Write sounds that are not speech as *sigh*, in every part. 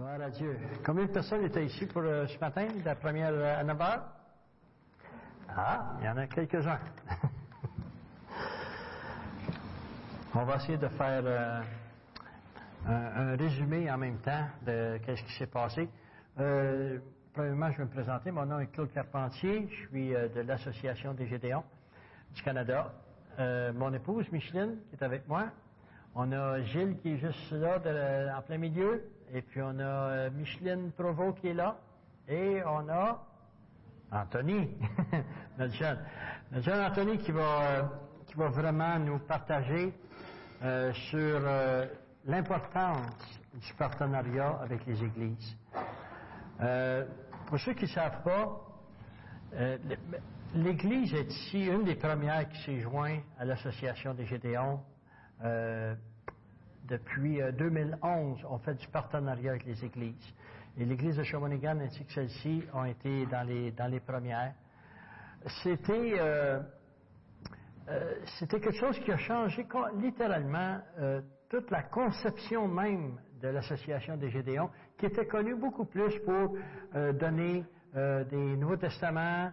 Gloire à Dieu. Combien de personnes étaient ici pour euh, ce matin, la première euh, à 9 heures? Ah, il y en a quelques-uns. *laughs* On va essayer de faire euh, un, résumé en même temps de ce qui s'est passé. Euh, premièrement, je vais me présenter. Mon nom est Claude Carpentier. Je suis de l'Association des Gédéons du Canada. Mon épouse, Micheline, qui est avec moi. On a Gilles qui est juste là, en plein milieu. Et puis on a euh, Micheline Provo qui est là. Et on a Anthony, *laughs* notre jeune. Anthony qui va, euh, vraiment nous partager euh, sur l'importance du partenariat avec les églises. Pour ceux qui ne savent pas, l'Église est ici une des premières qui s'est jointe à l'Association des Gédéons. Euh, depuis euh, 2011, on fait du partenariat avec les églises. Et l'Église de Shawinigan ainsi que celle-ci ont été dans les, premières. C'était euh, euh, c'était quelque chose qui a changé littéralement euh, toute la conception même de l'association des Gédéons, qui était connue beaucoup plus pour euh, donner euh, des Nouveaux Testaments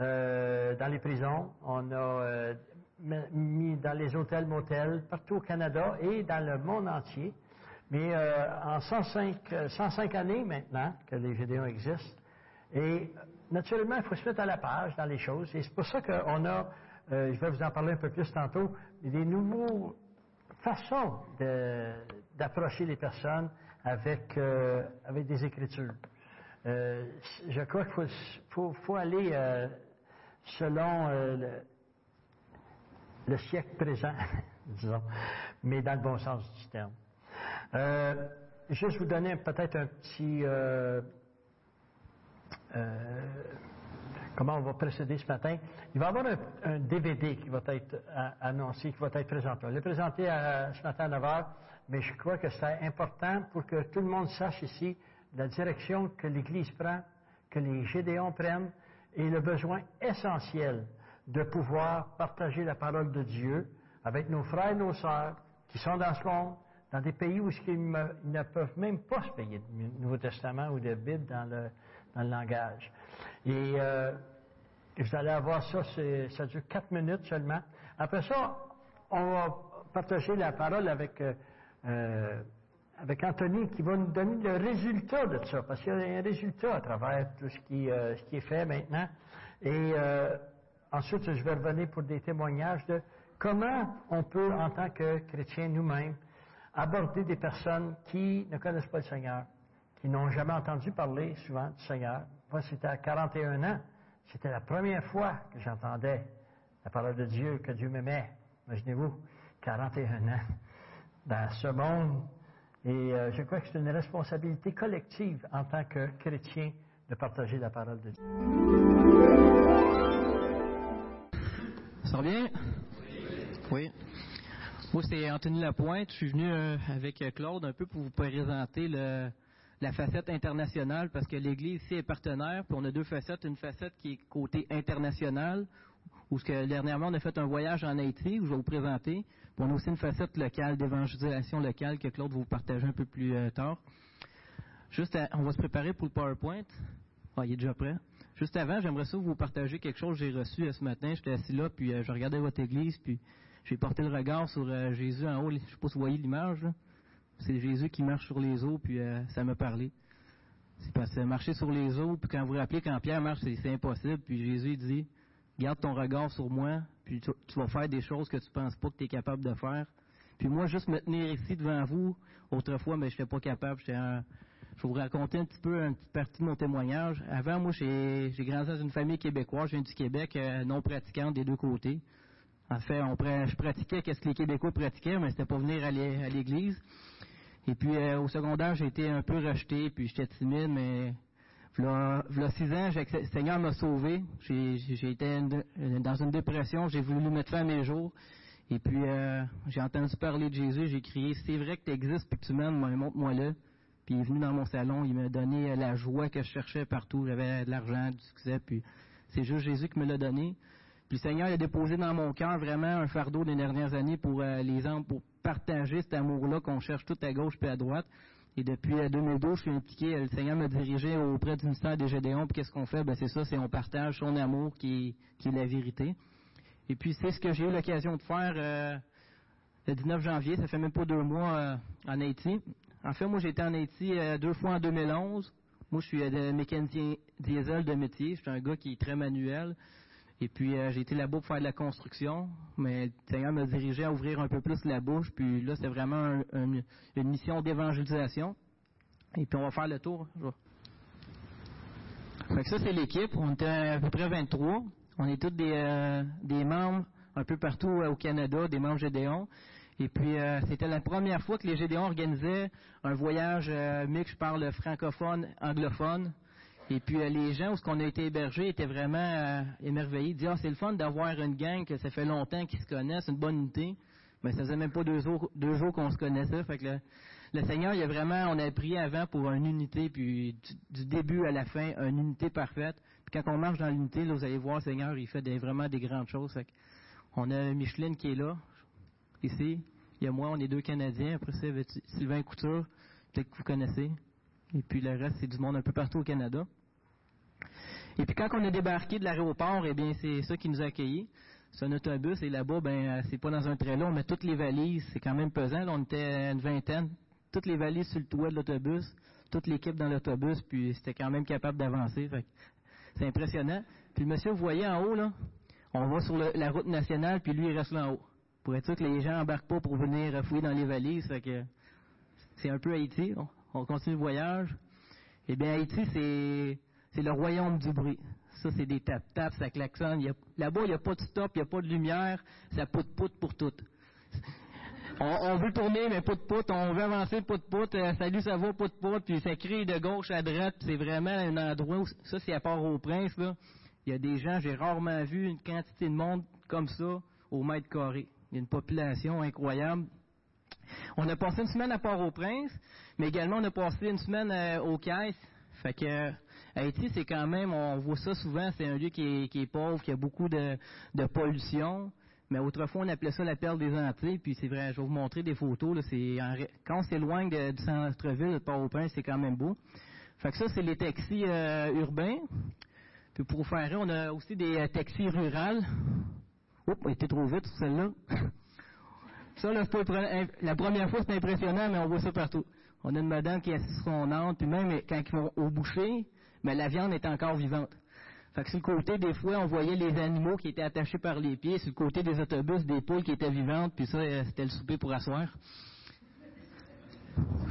euh, dans les prisons. On a euh, mis dans les hôtels, motels, partout au Canada et dans le monde entier. Mais euh, en 105, euh, 105 années maintenant que les Gédéons existent, et naturellement, il faut se mettre à la page dans les choses. Et c'est pour ça qu'on a, euh, je vais vous en parler un peu plus tantôt, des nouveaux façons d'approcher les personnes avec, avec des écritures. Je crois qu'il faut, faut, aller selon le siècle présent, *laughs* disons, mais dans le bon sens du terme. Euh, juste vous donner peut-être un petit... euh, euh, comment on va procéder ce matin. Il va y avoir un, DVD qui va être annoncé, qui va être présenté. On l'a présenté ce matin à 9 h, mais je crois que c'est important pour que tout le monde sache ici la direction que l'Église prend, que les Gédéons prennent, et le besoin essentiel de pouvoir partager la parole de Dieu avec nos frères et nos sœurs qui sont dans ce monde, dans des pays où ils, ne peuvent même pas se payer de Nouveau Testament ou de Bible dans le, dans le langage. Et euh, vous allez avoir ça, ça dure quatre minutes seulement. Après ça, on va partager la parole avec, euh, euh, avec Anthony qui va nous donner le résultat de ça, parce qu'il y a un résultat à travers tout ce qui, euh, ce qui est fait maintenant. Et ensuite, je vais revenir pour des témoignages de comment on peut, en tant que chrétiens nous-mêmes, aborder des personnes qui ne connaissent pas le Seigneur, qui n'ont jamais entendu parler souvent du Seigneur. Moi, c'était à 41 ans. C'était la première fois que j'entendais la parole de Dieu, que Dieu m'aimait. Imaginez-vous, 41 ans dans ce monde. Et euh, je crois que c'est une responsabilité collective en tant que chrétien de partager la parole de Dieu. Bien? Oui. Moi, c'est Anthony Lapointe. Je suis venu euh, avec euh, Claude un peu pour vous présenter la facette internationale parce que l'Église ici est partenaire. Puis on a deux facettes. Une facette qui est côté international, où ce que, dernièrement on a fait un voyage en Haïti, où je vais vous présenter. Puis on a aussi une facette locale, d'évangélisation locale, que Claude va vous partager un peu plus euh, tard. Juste, à- on va se préparer pour le PowerPoint. Ah, il est déjà prêt. Juste avant, j'aimerais ça vous partager quelque chose que j'ai reçu euh, ce matin. J'étais assis là, puis euh, je regardais votre église, puis j'ai porté le regard sur euh, Jésus en haut. Je sais pas si vous voyez l'image. C'est Jésus qui marche sur les eaux, puis ça m'a parlé. C'est parce que marcher sur les eaux, puis quand vous vous rappelez, quand Pierre marche, c'est, impossible. Puis Jésus dit, garde ton regard sur moi, puis tu, vas faire des choses que tu penses pas que tu es capable de faire. Puis moi, juste me tenir ici devant vous, autrefois, mais je n'étais pas capable. J'étais un- je vais vous raconter un petit peu une petite partie de mon témoignage. Avant, moi, j'ai grandi dans une famille québécoise. Je viens du Québec, euh, non pratiquante des deux côtés. En fait, je pratiquais qu'est-ce que les Québécois pratiquaient, mais c'était pas venir à l'é- à l'église. Et puis, euh, au secondaire, j'ai été un peu rejeté, puis j'étais timide, mais V'là, v'là six ans, le Seigneur m'a sauvé. J'ai, été dans une dépression, j'ai voulu mettre fin à mes jours. Et puis, euh, j'ai entendu parler de Jésus, j'ai crié, c'est vrai que tu existes, puis que tu m'aimes, mais montre-moi là. Puis il est venu dans mon salon, il m'a donné euh, la joie que je cherchais partout. J'avais de l'argent, du succès, puis c'est juste Jésus qui me l'a donné. Puis le Seigneur a déposé dans mon cœur vraiment un fardeau des dernières années pour euh, les hommes, pour partager cet amour-là qu'on cherche tout à gauche puis à droite. Et depuis 2012, je suis impliqué, le Seigneur m'a dirigé auprès du ministère des Gédéons. Puis qu'est-ce qu'on fait? Ben, c'est ça, c'est on partage son amour qui, est la vérité. Et puis c'est ce que j'ai eu l'occasion de faire euh, le 19 janvier, ça fait même pas deux mois euh, en Haïti. En fait, moi été en Haïti euh, deux fois en 2011. Moi je suis mécanicien diesel de métier, je suis un gars qui est très manuel. Et puis j'ai été là-bas pour faire de la construction, mais le Seigneur m'a dirigé à ouvrir un peu plus la bouche. Puis là, c'est vraiment une mission d'évangélisation. Et puis on va faire le tour. Fait que ça, c'est l'équipe. On était à peu près 23. On est tous des, euh, des membres un peu partout euh, au Canada, des membres Gédéon. Et puis, euh, c'était la première fois que les Gédéons organisaient un voyage mix par le francophone, anglophone. Et puis, les gens où on a été hébergés étaient vraiment émerveillés. Ils disaient, ah, c'est le fun d'avoir une gang que ça fait longtemps qu'ils se connaissent, une bonne unité. Mais ça faisait même pas deux jours, qu'on se connaissait. Fait que le, Seigneur, il a vraiment, on a prié avant pour une unité, puis du début à la fin, une unité parfaite quand on marche dans l'unité, vous allez voir, le Seigneur, il fait vraiment des grandes choses. On a Micheline qui est là, ici. Il y a moi, on est deux Canadiens. Après ça, Sylvain Couture, peut-être que vous connaissez. Et puis le reste, c'est du monde un peu partout au Canada. Et puis quand on est débarqué de l'aéroport, eh bien, c'est ça qui nous a accueillis. C'est un autobus et là-bas, ben, c'est pas dans un très long, mais toutes les valises, c'est quand même pesant. On était une vingtaine. Toutes les valises sur le toit de l'autobus, toute l'équipe dans l'autobus, puis c'était quand même capable d'avancer. C'est impressionnant. Puis le monsieur, vous voyez en haut, là, on va sur la route nationale, puis lui, il reste là en haut. Pour être sûr que les gens embarquent pas pour venir fouiller dans les valises. que c'est un peu Haïti. On, continue le voyage. Eh bien, Haïti, c'est, le royaume du bruit. Ça, c'est des tap-tap, ça klaxonne. Là-bas, il n'y a pas de stop, il n'y a pas de lumière. Ça pout-pout pour tout. On, veut tourner, mais pout-pout. On veut avancer, pout-pout. Euh, salut, ça va, pout-pout. Puis ça crie de gauche à droite. C'est vraiment un endroit où, ça, c'est à part au prince. Il y a des gens, j'ai rarement vu une quantité de monde comme ça au mètre carré. Il y a une population incroyable. On a passé une semaine à Port-au-Prince, mais également on a passé une semaine euh, au Caisse. Fait que Haïti, c'est quand même, on voit ça souvent, c'est un lieu qui est, pauvre, qui a beaucoup de pollution. Mais autrefois, on appelait ça la perle des Antilles, puis c'est vrai, je vais vous montrer des photos. Là, c'est quand on s'éloigne du centre-ville de Port-au-Prince, c'est quand même beau. Fait que ça, c'est les taxis euh, urbains. Puis pour faire on a aussi des euh, taxis rurales. Oups, on était trop vite celle-là. *coughs* ça, là, la première fois, c'est impressionnant, mais on voit ça partout. On a une madame qui sur son âne, puis même quand ils vont au boucher, mais la viande est encore vivante. Fait que sur le côté, des fois, on voyait les animaux qui étaient attachés par les pieds. Sur le côté des autobus, des poules qui étaient vivantes. Puis ça, euh, c'était le souper pour asseoir.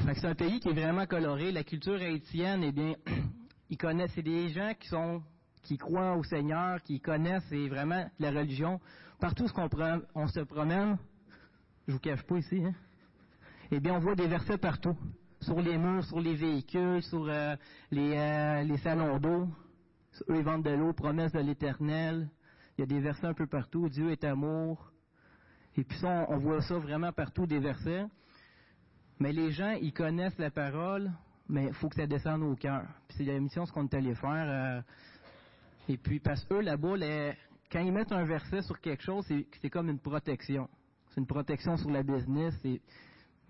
Fait que c'est un pays qui est vraiment coloré. La culture haïtienne, eh bien, *coughs* ils connaissent. C'est des gens qui sont qui croient au Seigneur, qui connaissent et vraiment la religion. Partout où on, se promène, je vous cache pas ici, hein, eh bien, on voit des versets partout. Sur les murs, sur les véhicules, sur euh, les, euh, les salons d'eau. Eux, ils vendent de l'eau, promesse de l'éternel. Il y a des versets un peu partout. Dieu est amour. Et puis ça, on, voit ça vraiment partout, des versets. Mais les gens, ils connaissent la parole, mais il faut que ça descende au cœur. Puis c'est la mission, ce qu'on est allé faire. Euh, et puis, parce que eux, là-bas, quand ils mettent un verset sur quelque chose, c'est comme une protection. C'est une protection sur la business.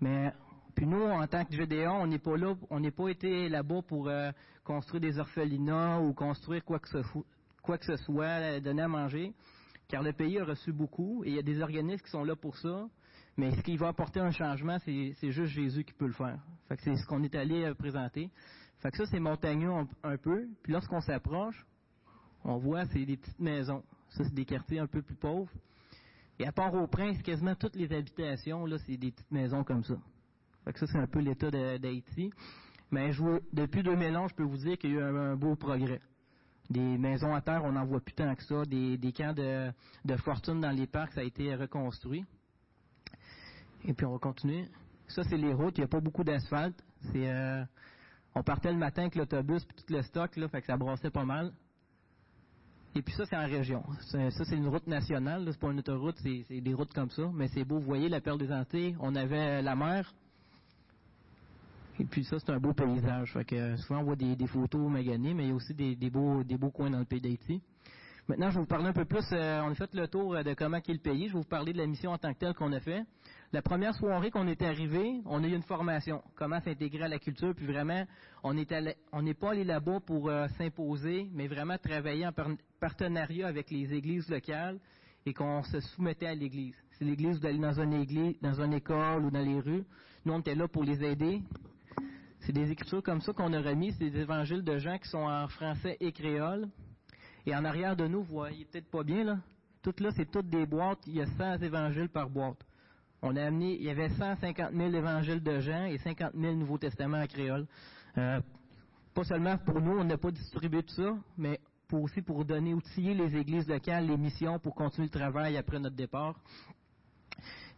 mais puis nous, en tant que Gédéon, on n'est pas là, on n'est pas été là-bas pour euh, construire des orphelinats ou construire quoi que, ce, soit, euh, donner à manger, car le pays a reçu beaucoup et il y a des organismes qui sont là pour ça. Mais ce qui va apporter un changement, c'est juste Jésus qui peut le faire. Fait que c'est ce qu'on est allé euh, présenter. Fait que ça, c'est montagneux un, peu. Puis lorsqu'on s'approche, on voit, c'est des petites maisons. Ça, c'est des quartiers un peu plus pauvres. Et à part au Prince, quasiment toutes les habitations, là, c'est des petites maisons comme ça ça, c'est un peu l'état d'Haïti. Mais depuis 2011, je peux vous dire qu'il y a eu un, beau progrès. Des maisons à terre, on n'en voit plus tant que ça. Des, camps de, fortune dans les parcs, ça a été reconstruit. Et puis on va continuer. Ça, c'est les routes. Il n'y a pas beaucoup d'asphalte. Euh, on partait le matin avec l'autobus puis tout le stock, là, ça brassait pas mal. Et puis ça, c'est en région. Ça, c'est une route nationale. C'est pas une autoroute, c'est des routes comme ça. Mais c'est beau. Vous voyez la perle des Antilles. On avait la mer. Et puis ça, c'est un beau paysage. Fait que souvent, on voit des, photos maganées, mais il y a aussi des, beaux, des beaux coins dans le pays d'Haïti. Maintenant, je vais vous parler un peu plus, euh, on a fait le tour de comment est le pays, je vais vous parler de la mission en tant que telle qu'on a fait. La première soirée qu'on est arrivé, on a eu une formation, comment s'intégrer à la culture, puis vraiment, on n'est pas allé là-bas pour euh, s'imposer, mais vraiment travailler en partenariat avec les églises locales et qu'on se soumettait à l'église. C'est l'église d'aller dans une église, dans une école ou dans les rues. Nous, on était là pour les aider. C'est des écritures comme ça qu'on a remis, c'est des évangiles de gens qui sont en français et créole. Et en arrière de nous, vous voyez peut-être pas bien, là. Tout là, c'est toutes des boîtes. Il y a 100 évangiles par boîte. On a amené, il y avait 150 000 évangiles de gens et 50 000 Nouveaux Testaments en créole. Euh, pas seulement pour nous, on n'a pas distribué tout ça, mais pour aussi pour donner, outiller les églises locales, les missions pour continuer le travail après notre départ.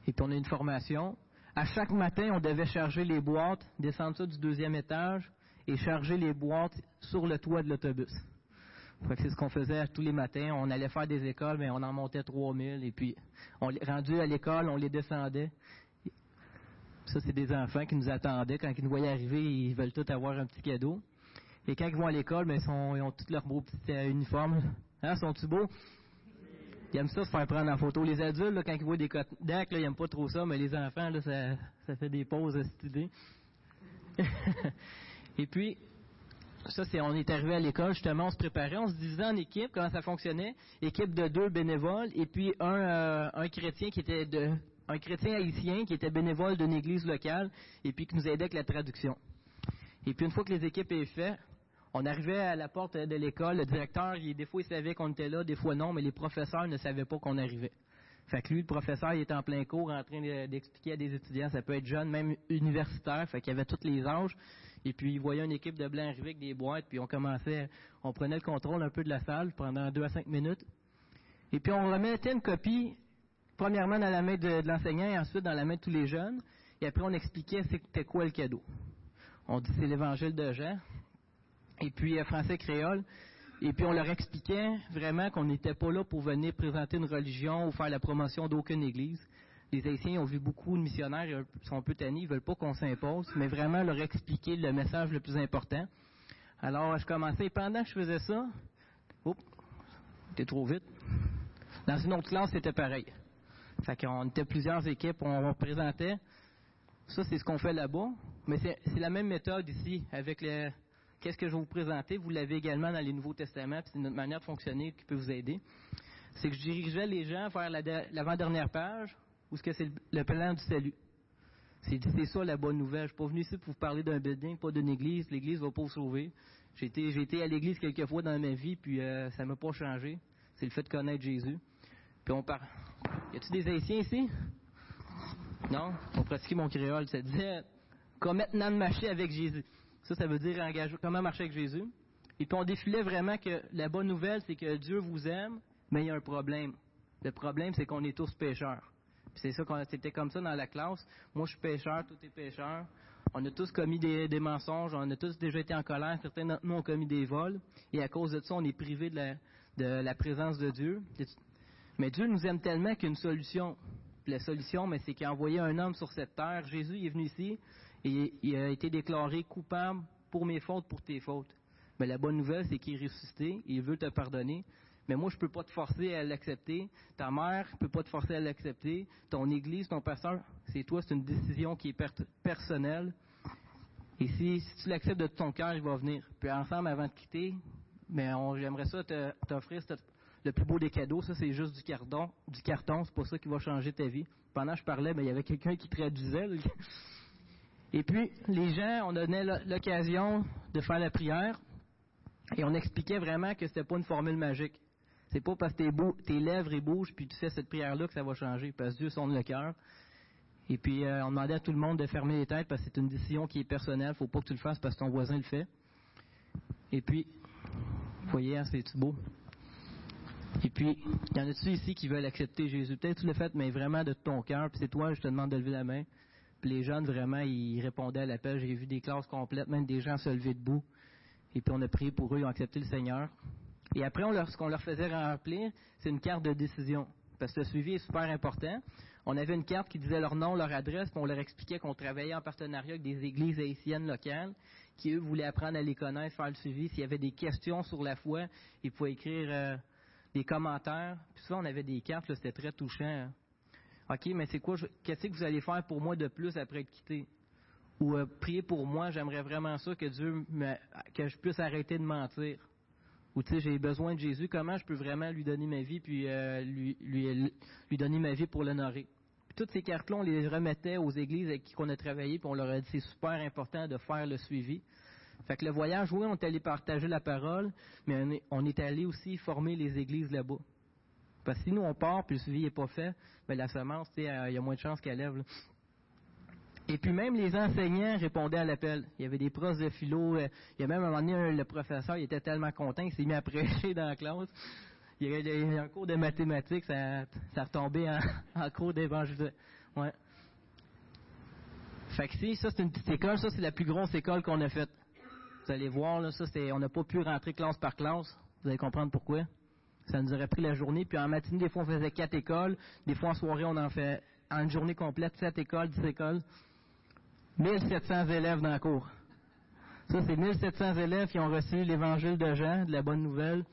Et puis on a une formation. À chaque matin, on devait charger les boîtes, descendre ça du deuxième étage et charger les boîtes sur le toit de l'autobus. C'est ce qu'on faisait tous les matins. On allait faire des écoles, mais on en montait 3000 et puis on rendu à l'école, on les descendait. Ça, c'est des enfants qui nous attendaient. Quand ils nous voyaient arriver, ils veulent tous avoir un petit cadeau. Et quand ils vont à l'école, ben, ils, ont tous leurs beaux petits euh, uniformes. Hein, sont-ils beaux? Ils aiment ça se faire prendre en photo. Les adultes, quand ils voient des Kodak, ils n'aiment pas trop ça, mais les enfants, là, ça, fait des pauses à cette. *laughs* Et puis, ça, c'est, on est arrivé à l'école, justement, on se préparait, on se divisait en équipes, comment ça fonctionnait. Équipe de deux bénévoles, et puis un, euh, un chrétien qui était de, un chrétien haïtien qui était bénévole d'une église locale, et puis qui nous aidait avec la traduction. Et puis, une fois que les équipes étaient faites, on arrivait à la porte de l'école, le directeur, des fois il savait qu'on était là, des fois non, mais les professeurs ne savaient pas qu'on arrivait. Fait que lui, le professeur, il était en plein cours en train d'expliquer à des étudiants, ça peut être jeune, même universitaire, fait qu'il y avait tous les âges. Et puis, il voyait une équipe de blancs arriver avec des boîtes, puis on commençait, on prenait le contrôle un peu de la salle pendant deux à cinq minutes. Et puis, on remettait une copie, premièrement dans la main de, de l'enseignant et ensuite dans la main de tous les jeunes. Et après, on expliquait c'était quoi le cadeau. On dit c'est l'évangile de Jean et puis euh, français créole. Et puis on leur expliquait vraiment qu'on n'était pas là pour venir présenter une religion ou faire la promotion d'aucune église. Les Haïtiens ont vu beaucoup de missionnaires, ils sont un peu tannés, ils veulent pas qu'on s'impose, mais vraiment leur expliquer le message le plus important. Alors je commençais, pendant que je faisais ça, oups, c'était trop vite. Dans une autre classe, c'était pareil. Fait qu'on était plusieurs équipes, on présentait. Ça, c'est ce qu'on fait là-bas. Mais c'est la même méthode ici avec les, Qu'est-ce que je vais vous présenter? Vous l'avez également dans les Nouveaux Testaments, c'est notre manière de fonctionner qui peut vous aider. C'est que je dirigeais les gens vers l'avant-dernière page, où ce que c'est le plan du salut? C'est ça la bonne nouvelle. Je ne suis pas venu ici pour vous parler d'un building, pas d'une église. L'église va pas vous sauver. J'ai été, à l'église quelques fois dans ma vie, puis euh, ça ne m'a pas changé. C'est le fait de connaître Jésus. Puis on parle. Y a-t-il des Haïtiens ici? Non? On pratiquait mon créole. Ça disait, comme maintenant marcher avec Jésus. Ça, ça veut dire comment marcher avec Jésus. Et puis on défilait vraiment que la bonne nouvelle, c'est que Dieu vous aime, mais il y a un problème. Le problème, c'est qu'on est tous pécheurs. C'est ça qu'on c'était comme ça dans la classe. Moi, je suis pécheur, tout est pécheur. On a tous commis des, mensonges, on a tous déjà été en colère. Certains d'entre nous ont commis des vols. Et à cause de ça, on est privé de la, de la présence de Dieu. Mais Dieu nous aime tellement qu'une solution. la solution, mais c'est qu'il a envoyé un homme sur cette terre. Jésus est venu ici et il a été déclaré coupable pour mes fautes, pour tes fautes. Mais la bonne nouvelle, c'est qu'il est ressuscité, il veut te pardonner. Mais moi, je peux pas te forcer à l'accepter. Ta mère peut pas te forcer à l'accepter. Ton église, ton pasteur, c'est toi, c'est une décision qui est personnelle. Et si, tu l'acceptes de ton cœur, il va venir. Puis ensemble, avant de quitter, mais j'aimerais ça t'offrir le plus beau des cadeaux. Ça, c'est juste du carton. Du carton, c'est pas ça qui va changer ta vie. Pendant que je parlais, mais il y avait quelqu'un qui traduisait. *laughs* Et puis, les gens, on donnait l'occasion de faire la prière et on expliquait vraiment que c'était pas une formule magique. C'est pas parce que tes, lèvres et puis tu fais cette prière-là que ça va changer, parce que Dieu sonne le cœur. Et puis, euh, on demandait à tout le monde de fermer les têtes parce que c'est une décision qui est personnelle. Faut pas que tu le fasses parce que ton voisin le fait. Et puis, vous voyez, hein, c'est beau? Et puis, il y en a-tu ici qui veulent accepter Jésus? Peut-être tu le fais, mais vraiment de ton cœur. Puis c'est toi, je te demande de lever la main. Puis les jeunes, vraiment, ils répondaient à l'appel. J'ai vu des classes complètes, même des gens se lever debout. Et puis on a prié pour eux, ils ont accepté le Seigneur. Et après, ce qu'on leur faisait remplir, c'est une carte de décision. Parce que le suivi est super important. On avait une carte qui disait leur nom, leur adresse, puis on leur expliquait qu'on travaillait en partenariat avec des églises haïtiennes locales, qui eux voulaient apprendre à les connaître, faire le suivi. S'il y avait des questions sur la foi, ils pouvaient écrire euh, des commentaires. Puis souvent, on avait des cartes, c'était très touchant. OK, mais c'est quoi, qu'est-ce que vous allez faire pour moi de plus après être quitté? Ou euh, prier pour moi, j'aimerais vraiment ça, que Dieu, me, que je puisse arrêter de mentir. Ou tu sais, j'ai besoin de Jésus, comment je peux vraiment lui donner ma vie, puis euh, lui, lui, lui donner ma vie pour l'honorer? toutes ces cartes-là, on les remettait aux églises avec qui on a travaillé, puis on leur a dit c'est super important de faire le suivi. Fait que le voyage, oui, on est allé partager la parole, mais on est, allé aussi former les églises là-bas. Parce que si nous, on part, puis le suivi n'est pas fait, ben la semence, il y a moins de chances qu'elle lève. Et puis même les enseignants répondaient à l'appel. Il y avait des profs de philo. Euh, il y a même un moment donné, le professeur, était tellement content, il s'est mis à *laughs* prêcher dans la classe il y a, un cours de mathématiques, ça, ça retombait en, *laughs* en cours d'évangile. Ouais. Fait que si, ça c'est une petite école, ça c'est la plus grosse école qu'on a faite. Vous allez voir, là, ça c'est, on n'a pas pu rentrer classe par classe. Vous allez comprendre pourquoi. Ça nous aurait pris la journée. Puis en matinée, des fois on faisait quatre écoles. Des fois en soirée, on en fait en une journée complète, sept écoles, dix écoles. 1700 élèves dans le cours. Ça, c'est 1700 élèves qui ont reçu l'évangile de Jean, de la bonne nouvelle.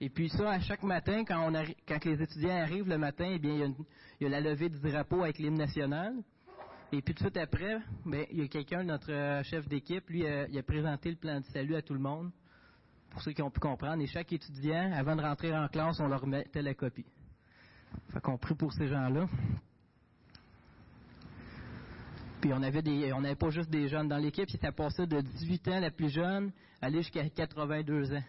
Et puis ça, à chaque matin, quand, les étudiants arrivent le matin, eh bien, il y, a la levée du drapeau avec l'hymne national. Et puis tout de suite après, ben, il y a quelqu'un, notre euh, chef d'équipe, lui, euh, il a présenté le plan de salut à tout le monde, pour ceux qui ont pu comprendre. Et chaque étudiant, avant de rentrer en classe, on leur remettait la copie. Fait qu'on prie pour ces gens-là. Puis on avait des, on n'avait pas juste des jeunes dans l'équipe, c'était passé de 18 ans la plus jeune, aller jusqu'à 82 ans.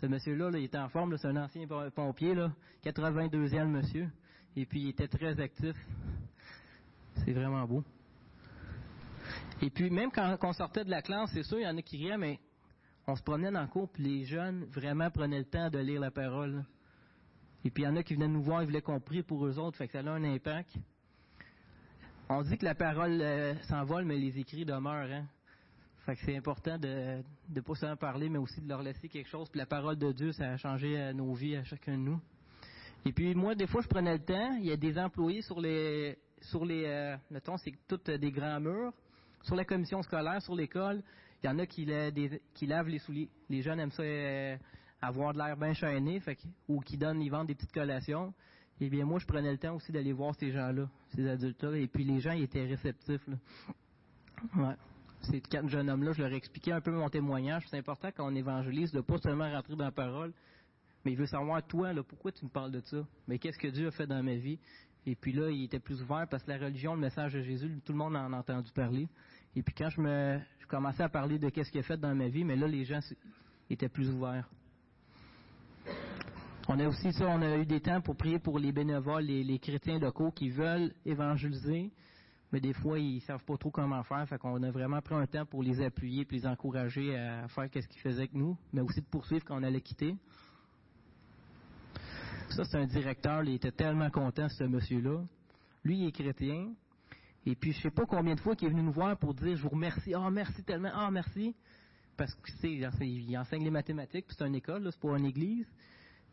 Ce monsieur-là, il était en forme, c'est un ancien pompier, là, 82e monsieur. Et puis il était très actif. C'est vraiment beau. Et puis même quand, on sortait de la classe, c'est sûr, il y en a qui riaient, mais on se promenait dans le cours, puis les jeunes vraiment prenaient le temps de lire la parole. Et puis il y en a qui venaient nous voir, ils voulaient qu'on prie pour eux autres, fait que ça a un impact. On dit que la parole euh, s'envole, mais les écrits demeurent. Hein? Fait que c'est important de ne pas seulement parler, mais aussi de leur laisser quelque chose. Puis la parole de Dieu, ça a changé euh, nos vies à chacun de nous. Et puis moi, des fois, je prenais le temps. Il y a des employés sur les, sur les, euh, mettons, c'est toutes des grands murs. Sur la commission scolaire, sur l'école, il y en a qui, qui lavent les souliers. Les jeunes aiment ça avoir de l'air bien chaîné, fait ou qui donnent, ils vendent des petites collations. Eh bien, moi, je prenais le temps aussi d'aller voir ces gens-là, ces adultes-là. Et puis les gens, ils étaient réceptifs. Ces quatre jeunes hommes-là, je leur ai expliqué un peu mon témoignage. C'est important quand on évangélise de pas seulement rentrer dans la parole, mais il veut savoir, toi, pourquoi tu me parles de ça? Mais qu'est-ce que Dieu a fait dans ma vie? Et puis là, il était plus ouvert parce que la religion, le message de Jésus, tout le monde en a entendu parler. Et puis quand je me, je commençais à parler de qu'est-ce qu'il a fait dans ma vie, mais là, les gens étaient plus ouverts. On a aussi ça, on a eu des temps pour prier pour les bénévoles, les, chrétiens locaux qui veulent évangéliser, mais des fois, ils savent pas trop comment faire. Fait qu'on a vraiment pris un temps pour les appuyer et les encourager à faire ce qu'ils faisaient avec nous, mais aussi de poursuivre quand on allait quitter. Ça, c'est un directeur, il était tellement content, ce monsieur-là. Lui, il est chrétien. Et puis, je sais pas combien de fois qu'il est venu nous voir pour dire, je vous remercie, oh, merci tellement, oh, merci. Parce que, il enseigne les mathématiques, puis c'est une école, c'est pas une église.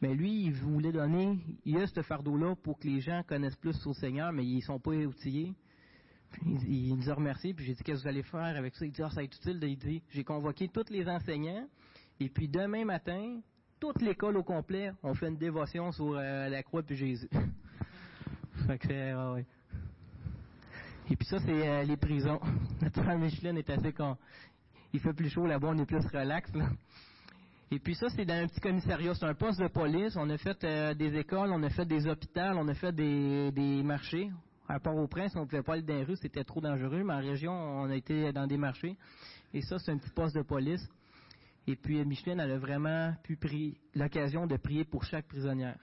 Mais lui, il voulait donner, il a ce fardeau-là pour que les gens connaissent plus son Seigneur, mais ils sont pas outillés il, nous a remercié, puis j'ai dit, qu'est-ce que vous allez faire avec ça? Il dit, ah, ça va être utile. Il dit, j'ai convoqué tous les enseignants, et puis demain matin, toute l'école au complet, on fait une dévotion sur euh, la croix de Jésus. *laughs* fait que ouais. Et puis ça, c'est euh, les prisons. *laughs* Notre Michelin est assez con. Il fait plus chaud là-bas, on est plus relax. Et puis ça, c'est dans un petit commissariat. C'est un poste de police. On a fait euh, des écoles, on a fait des hôpitaux, on a fait des, des marchés. À Port-au-Prince, on ne pouvait pas aller dans les rues, c'était trop dangereux, mais en région, on a été dans des marchés. Et ça, c'est un petit poste de police. Et puis, Micheline, elle a vraiment pu prier, l'occasion de prier pour chaque prisonnière.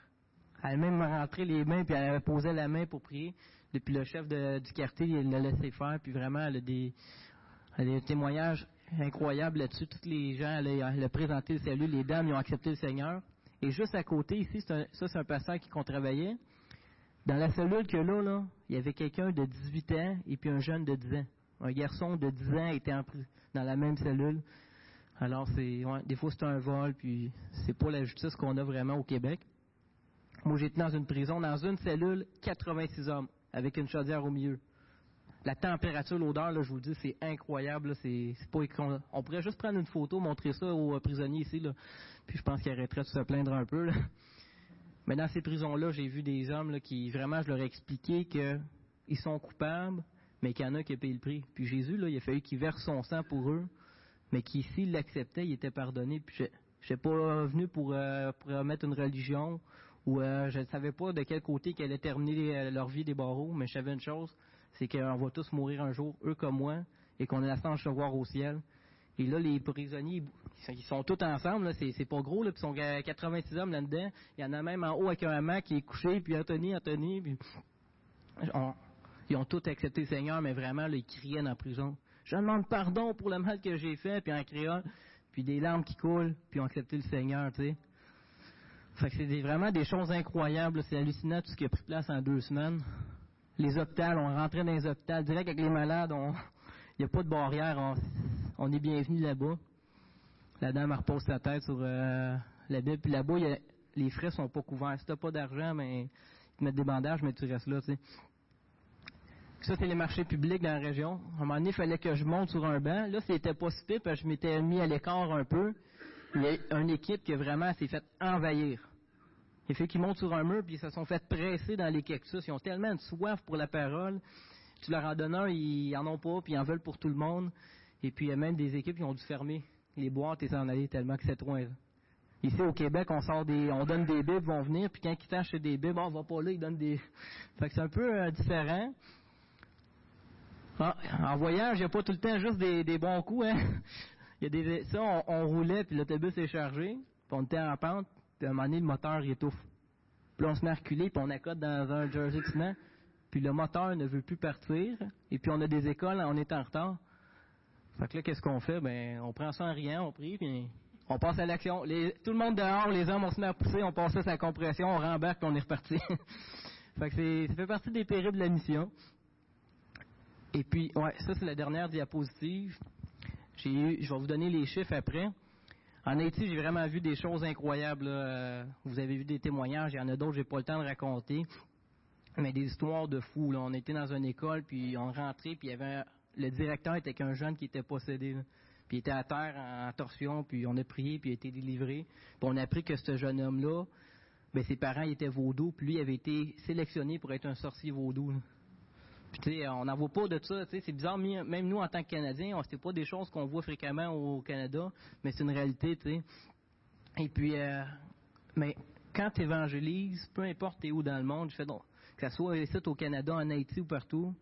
Elle a même rentré les mains, puis elle posé la main pour prier. Depuis le chef du quartier, il l'a laissé faire, puis vraiment, elle a des témoignages incroyables là-dessus. Tous les gens, elle a, présenté le salut, les dames, ils ont accepté le Seigneur. Et juste à côté, ici, ça, c'est un pasteur qui qu'on travaillait. Dans la cellule que là, là, il y avait quelqu'un de 18 ans et puis un jeune de 10 ans. Un garçon de 10 ans était en, dans la même cellule. Alors, c'est, des fois, c'est un vol, puis c'est pas la justice qu'on a vraiment au Québec. Moi, j'étais dans une prison, dans une cellule, 86 hommes, avec une chaudière au milieu. La température, l'odeur, je vous dis, c'est incroyable. c'est, pas, on, pourrait juste prendre une photo, montrer ça aux prisonniers ici, puis je pense qu'ils arrêteraient de se plaindre un peu. Mais dans ces prisons-là, j'ai vu des hommes qui, vraiment, je leur ai expliqué qu'ils sont coupables, mais qu'il y en a qui ont payé le prix. Puis Jésus, là, il a fallu qu'il verse son sang pour eux, mais qui, s'il l'acceptait, il était pardonné. Puis je n'étais pas venu pour, euh, pour mettre une religion, ou euh, je ne savais pas de quel côté qu'elle allait terminer euh, leur vie des barreaux, mais je savais une chose, c'est qu'on va tous mourir un jour, eux comme moi, et qu'on a la chance de se voir au ciel. Et là, les prisonniers, ils sont tous ensemble, c'est pas gros, là, ils sont 86 hommes là-dedans. Il y en a même en haut avec un amant qui est couché, puis Anthony, Anthony, puis... ils ont tous accepté le Seigneur, mais vraiment, ils criaient dans la prison. Je demande pardon pour le mal que j'ai fait, puis en criant, puis des larmes qui coulent, puis ont accepté le Seigneur, tu sais. Fait que c'est vraiment des choses incroyables, c'est hallucinant tout ce qui a pris place en deux semaines. Les hôpitaux, on rentrait dans les hôpitaux, direct avec les malades, il *laughs* n'y a pas de barrière, on est bienvenu là-bas. La dame repose sa tête sur euh, la Bible. Puis là-bas, les frais sont pas couverts. Si tu n'as pas d'argent, mais ben, ils te mettent des bandages, mais tu restes là, tu. Ça, c'est les marchés publics dans la région. À un moment donné, il fallait que je monte sur un banc. Là, c'était pas si parce que je m'étais mis à l'écart un peu. Il y a une équipe qui vraiment s'est fait envahir. Il fait qu'ils montent sur un mur, puis ils se sont fait presser dans les cactus. Ils ont tellement de soif pour la parole. Tu leur en donnes un, ils en ont pas, puis ils en veulent pour tout le monde. Et puis, il y a même des équipes qui ont dû fermer les boîtes et s'en aller tellement que c'est trop. Ici, au Québec, on sort des, on donne des bibles, vont venir, puis quand ils tâchent des bibles, on va pas là, ils donnent des. *laughs* Fait que c'est un peu euh, différent. Ah, en voyage, il n'y a pas tout le temps juste des, bons coups, hein. *laughs* Ça, on, roulait, puis l'autobus est chargé, puis on était en pente, puis à un moment donné, le moteur, il étouffe. Puis on se met à reculer, puis on accote dans un jersey de puis le moteur ne veut plus partir, et puis on a des écoles, on est en retard. Fait que là, qu'est-ce qu'on fait? Ben, on prend ça en rien, on prie, puis on passe à l'action. tout le monde dehors, les hommes, on se met à pousser, on passe à sa compression, on rembarque, puis on est reparti. *laughs* fait que ça fait partie des périls de la mission. Et puis, ouais, ça, c'est la dernière diapositive. Je vais vous donner les chiffres après. En Haïti, j'ai vraiment vu des choses incroyables. Euh, vous avez vu des témoignages, il y en a d'autres, j'ai pas le temps de raconter. Mais des histoires de fous. On était dans une école, puis on rentrait, puis il y avait le directeur était qu'un jeune qui était possédé. Puis il était à terre en torsion, puis on a prié, puis il a été délivré. Puis on a appris que ce jeune homme-là, ben, ses parents étaient vaudous, puis lui avait été sélectionné pour être un sorcier vaudou. Puis on n'en voit pas de ça. C'est bizarre, même nous en tant que Canadiens, c'est pas des choses qu'on voit fréquemment au Canada, mais c'est une réalité. Et puis, euh, quand tu évangélises, peu importe où dans le monde, que ce soit ici au Canada, en Haïti ou partout,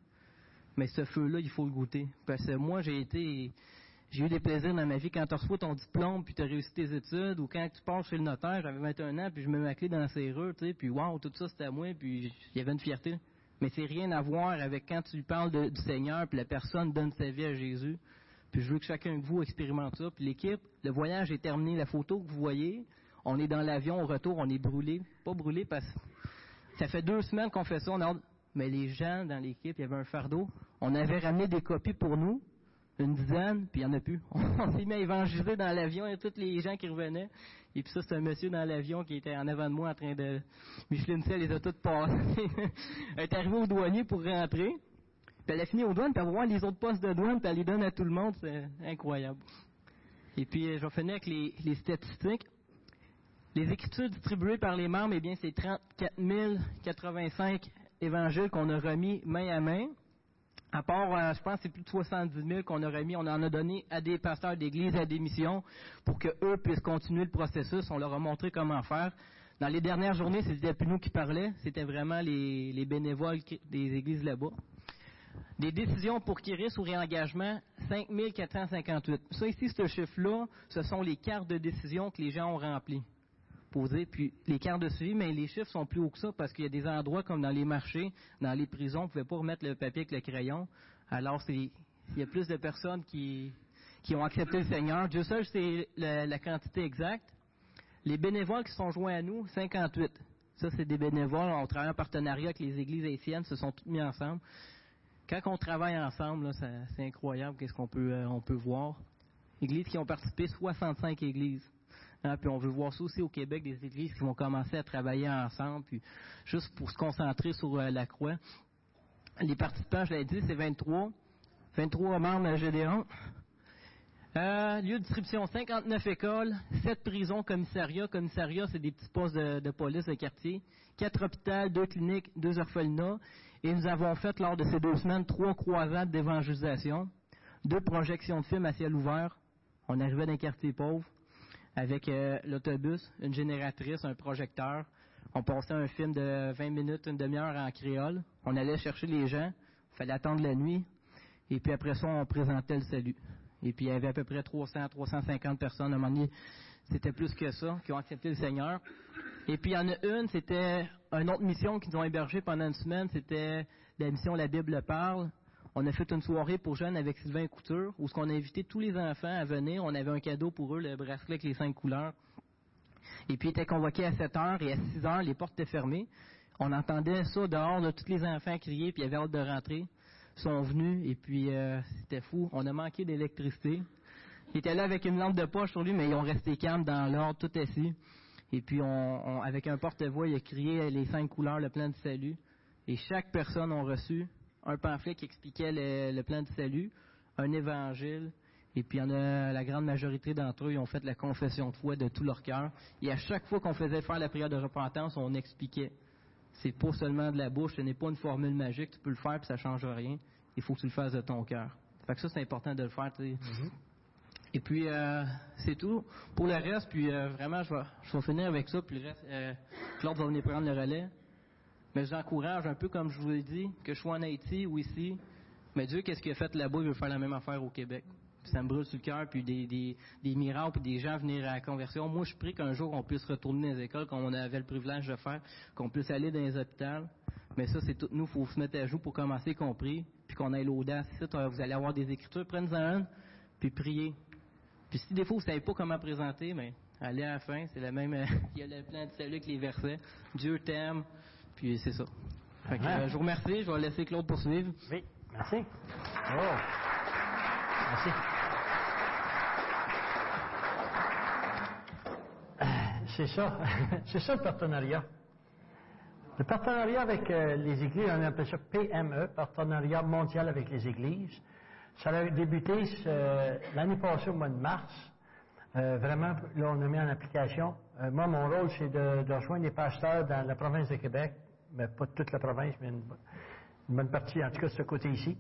mais ce feu-là, il faut le goûter. Parce que moi, j'ai été, j'ai eu des plaisirs dans ma vie. Quand tu reçois ton diplôme, puis tu as réussi tes études, ou quand tu passes chez le notaire, j'avais 21 ans, puis je me mets clé dans la serrure, tu puis wow, tout ça c'était à moi, puis il y avait une fierté. Mais c'est rien à voir avec quand tu parles du Seigneur, puis la personne donne sa vie à Jésus. Puis je veux que chacun de vous expérimente ça. Puis l'équipe, le voyage est terminé. La photo que vous voyez, on est dans l'avion au retour, on est brûlé. Pas brûlé parce que ça fait deux semaines qu'on fait ça. Mais les gens dans l'équipe, il y avait un fardeau. On avait ramené des copies pour nous, une dizaine, puis il n'y en a plus. *laughs* On s'est mis à évangéliser dans l'avion et tous les gens qui revenaient. Et puis ça, c'est un monsieur dans l'avion qui était en avant de moi en train de... Micheline Cell les a toutes passées. *laughs* elle est arrivée au douanier pour rentrer. Puis elle a fini aux douanes, puis elle voir les autres postes de douane, puis elle les donne à tout le monde. C'est incroyable. Et puis, euh, je vais finir avec les, les statistiques. Les écritures distribuées par les membres, eh bien, c'est 34 085 évangiles qu'on a remis main à main. À part, euh, je pense, que c'est plus de 70 000 qu'on a remis. On en a donné à des pasteurs d'église, à des missions, pour qu'eux puissent continuer le processus. On leur a montré comment faire. Dans les dernières journées, c'était plus nous qui parlaient, c'était vraiment les, bénévoles des églises là-bas. Des décisions pour Kiris ou réengagement, 5 458. Ça ici, ce chiffre-là, ce sont les cartes de décision que les gens ont remplies poser. Puis les cartes de suivi, mais les chiffres sont plus hauts que ça parce qu'il y a des endroits comme dans les marchés, dans les prisons, on ne pouvait pas remettre le papier avec le crayon. Alors il y a plus de personnes qui, qui ont accepté le Seigneur. Dieu seul c'est la, quantité exacte. Les bénévoles qui sont joints à nous, 58. Ça, c'est des bénévoles. On travaille en partenariat avec les églises haïtiennes, se sont tous mis ensemble. Quand on travaille ensemble, c'est incroyable qu'est-ce qu'on peut, euh, peut voir. Églises qui ont participé, 65 églises. Hein, puis on veut voir ça aussi au Québec, des églises qui vont commencer à travailler ensemble, puis juste pour se concentrer sur euh, la croix. Les participants, je l'ai dit, c'est 23. 23 membres de la Gédéon. Euh, lieu de distribution, 59 écoles, 7 prisons, commissariats. Commissariats, c'est des petits postes de, police de quartier. 4 hôpitaux, 2 cliniques, 2 orphelinats. Et nous avons fait, lors de ces deux semaines, 3 croisades d'évangélisation, 2 projections de films à ciel ouvert. On arrivait dans un quartier pauvre avec euh, l'autobus, une génératrice, un projecteur. On passait un film de 20 minutes, une demi-heure en créole. On allait chercher les gens. Il fallait attendre la nuit. Et puis après ça, on présentait le salut. Et puis il y avait à peu près 300, 350 personnes. À un moment donné, c'était plus que ça, qui ont accepté le Seigneur. Et puis il y en a une, c'était une autre mission qu'ils ont hébergée pendant une semaine. C'était la mission La Bible parle. On a fait une soirée pour jeunes avec Sylvain Couture, où ce qu'on a invité tous les enfants à venir. On avait un cadeau pour eux, le bracelet avec les cinq couleurs. Et puis, ils étaient convoqués à 7 heures et à 6 heures, les portes étaient fermées. On entendait ça dehors, de tous les enfants crier, puis il y avait hâte de rentrer. Ils sont venus, et puis euh, c'était fou. On a manqué d'électricité. Ils étaient là avec une lampe de poche sur lui, mais ils ont resté calmes dans l'ordre, tout assis. Et puis, on, avec un porte-voix, il a crié les cinq couleurs, le plan de salut. Et chaque personne a reçu un pamphlet qui expliquait le, plan de salut, un évangile, et puis en a, la grande majorité d'entre eux, ils ont fait la confession de foi de tout leur cœur. Et à chaque fois qu'on faisait faire la prière de repentance, on expliquait. C'est pas seulement de la bouche, ce n'est pas une formule magique, tu peux le faire puis ça change rien. Il faut que tu le fasses de ton cœur. Fait que ça, c'est important de le faire, mm-hmm. Et puis, euh, c'est tout. Pour le reste, puis euh, vraiment, je vais, je vais finir avec ça, puis le reste, euh, Claude va venir prendre le relais. Mais j'encourage, un peu comme je vous l'ai dit, que je sois en Haïti ou ici, mais Dieu, qu'est-ce qu'il a fait là-bas, il veut faire la même affaire au Québec. ça me brûle sur le cœur, puis des, miracles, puis des gens venir à la conversion. Moi, je prie qu'un jour, on puisse retourner dans les écoles, comme on avait le privilège de faire, qu'on puisse aller dans les hôpitaux. Mais ça, c'est tout nous, il faut se mettre à jour pour commencer, compris, puis qu'on ait l'audace. Vous allez avoir des écritures, prenez-en une, puis priez. Puis si des fois, vous ne savez pas comment présenter, mais allez à la fin, c'est le même, *laughs* il y a le plan de salut avec les versets. Dieu t'aime, puis c'est ça. Euh, je vous remercie. Je vais laisser Claude poursuivre. Oui, merci. Oh. Merci. C'est ça. *laughs* C'est ça le partenariat. Le partenariat avec euh, les églises, on appelle ça PME, Partenariat mondial avec les églises. Ça a débuté l'année passée au mois de mars. Euh, vraiment, là, on a mis en application. moi, mon rôle, c'est de, de, rejoindre les pasteurs dans la province de Québec mais pas toute la province, mais une, bonne partie, en tout cas, de ce côté ici.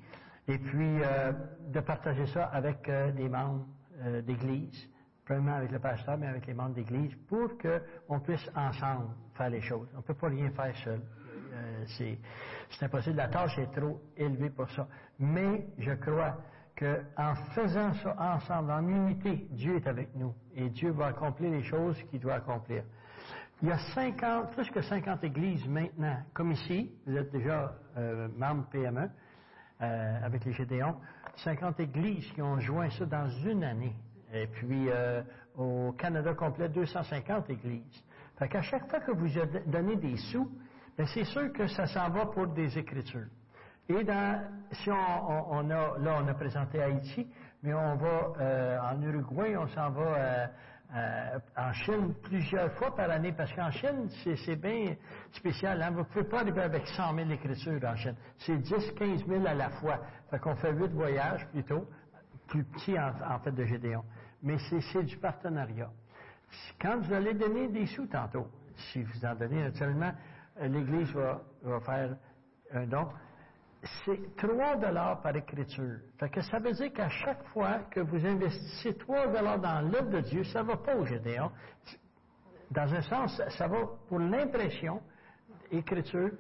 Et puis, euh, de partager ça avec euh, les membres euh, d'Église, premièrement avec le pasteur, mais avec les membres d'Église, pour qu'on puisse ensemble faire les choses. On ne peut pas rien faire seul. c'est impossible. La tâche est trop élevée pour ça. Mais je crois qu'en faisant ça ensemble, en unité, Dieu est avec nous. Et Dieu va accomplir les choses qu'il doit accomplir. Il y a 50, plus que 50 églises maintenant, comme ici, vous êtes déjà euh, membre PME euh, avec les Gédéons, 50 églises qui ont joint ça dans une année. Et puis euh, au Canada complet, 250 églises. Fait qu'à chaque fois que vous donnez des sous, ben, c'est sûr que ça s'en va pour des écritures. Et dans, si on, a, là, on a présenté Haïti, mais on va en Uruguay, on s'en va euh, en Chine plusieurs fois par année, parce qu'en Chine, c'est bien spécial. Hein? Vous ne pouvez pas arriver avec 100 000 écritures en Chine. C'est 10, 15 000 à la fois. Fait qu'on fait huit voyages plutôt, plus petits en, fait de Gédéon. Mais c'est du partenariat. Quand vous allez donner des sous tantôt, si vous en donnez naturellement, euh, l'Église va faire un don c'est 3 dollars par écriture. Ça veut dire qu'à chaque fois que vous investissez 3 dollars dans l'œuvre de Dieu, ça ne va pas au Gédéon. Dans un sens, ça va pour l'impression, écriture,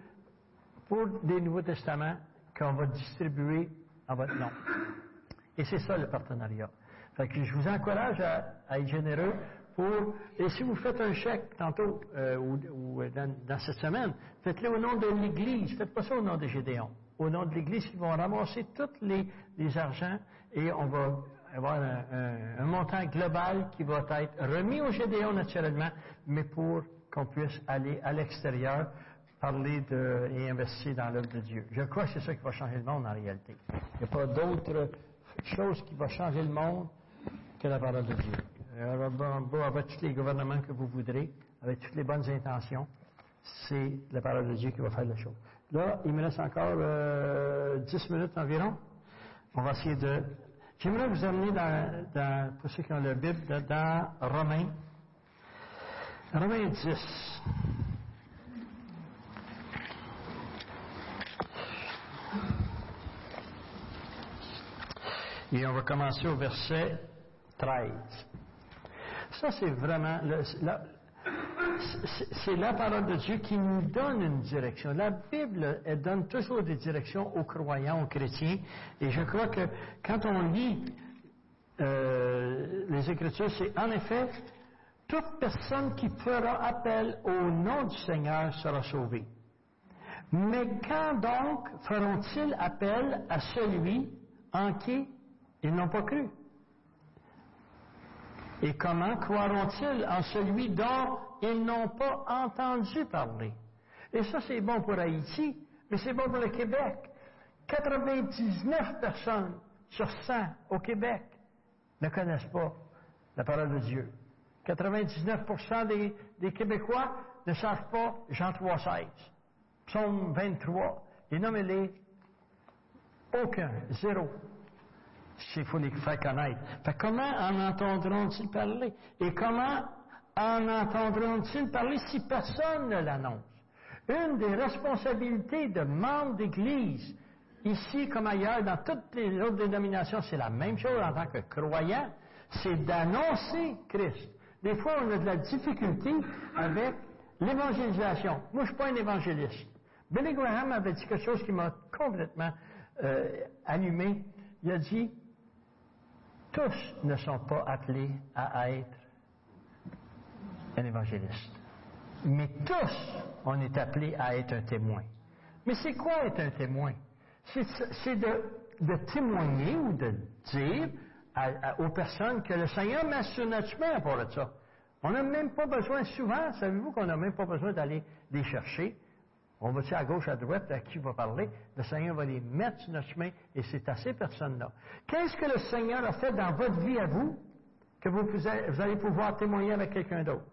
pour des Nouveaux Testaments qu'on va distribuer en votre nom. Et c'est ça le partenariat. Je vous encourage à, être généreux pour, et si vous faites un chèque tantôt euh, ou, dans, dans, cette semaine, faites-le au nom de l'Église, faites pas ça au nom de Gédéon au nom de l'Église, ils vont ramasser tous les, argents et on va avoir un, montant global qui va être remis au Gédéon naturellement, mais pour qu'on puisse aller à l'extérieur, parler de, et investir dans l'œuvre de Dieu. Je crois que c'est ça qui va changer le monde en réalité. Il n'y a pas d'autre chose qui va changer le monde que la parole de Dieu. Alors, avec tous les gouvernements que vous voudrez, avec toutes les bonnes intentions, c'est la parole de Dieu qui va faire la chose. Là, il me reste encore euh, 10 minutes environ. On va essayer de... J'aimerais vous amener dans, pour ceux qui ont la Bible, dans Romains. Romains 10. Et on va commencer au verset 13. Ça, c'est vraiment, c'est la parole de Dieu qui nous donne une direction. La Bible, elle donne toujours des directions aux croyants, aux chrétiens. Et je crois que quand on lit euh, les Écritures, c'est en effet, toute personne qui fera appel au nom du Seigneur sera sauvée. Mais quand donc feront-ils appel à celui en qui ils n'ont pas cru? Et comment croiront-ils en celui dont ils n'ont pas entendu parler? Et ça, c'est bon pour Haïti, mais c'est bon pour le Québec. 99 personnes sur 100 au Québec ne connaissent pas la parole de Dieu. 99% des, Québécois ne savent pas Jean 3,16. Psaume 23. Et nommez-les aucun, zéro il faut les faire connaître. comment en entendront-ils parler? Et comment en entendront-ils parler si personne ne l'annonce? Une des responsabilités de membres d'Église, ici comme ailleurs, dans toutes les autres dénominations, c'est la même chose en tant que croyant, c'est d'annoncer Christ. Des fois, on a de la difficulté avec l'évangélisation. Moi, je ne suis pas un évangéliste. Billy Graham avait dit quelque chose qui m'a complètement euh, allumé. Il a dit, tous ne sont pas appelés à être un évangéliste. Mais tous, on est appelés à être un témoin. Mais c'est quoi être un témoin? C'est de, témoigner ou de dire aux personnes que le Seigneur met sur notre chemin pour ça. On n'a même pas besoin, souvent, savez-vous qu'on n'a même pas besoin d'aller les chercher? On va dire à gauche, à droite, à qui va parler? Le Seigneur va les mettre sur notre chemin et c'est à ces personnes-là. Qu'est-ce que le Seigneur a fait dans votre vie à vous que vous, vous allez pouvoir témoigner avec quelqu'un d'autre?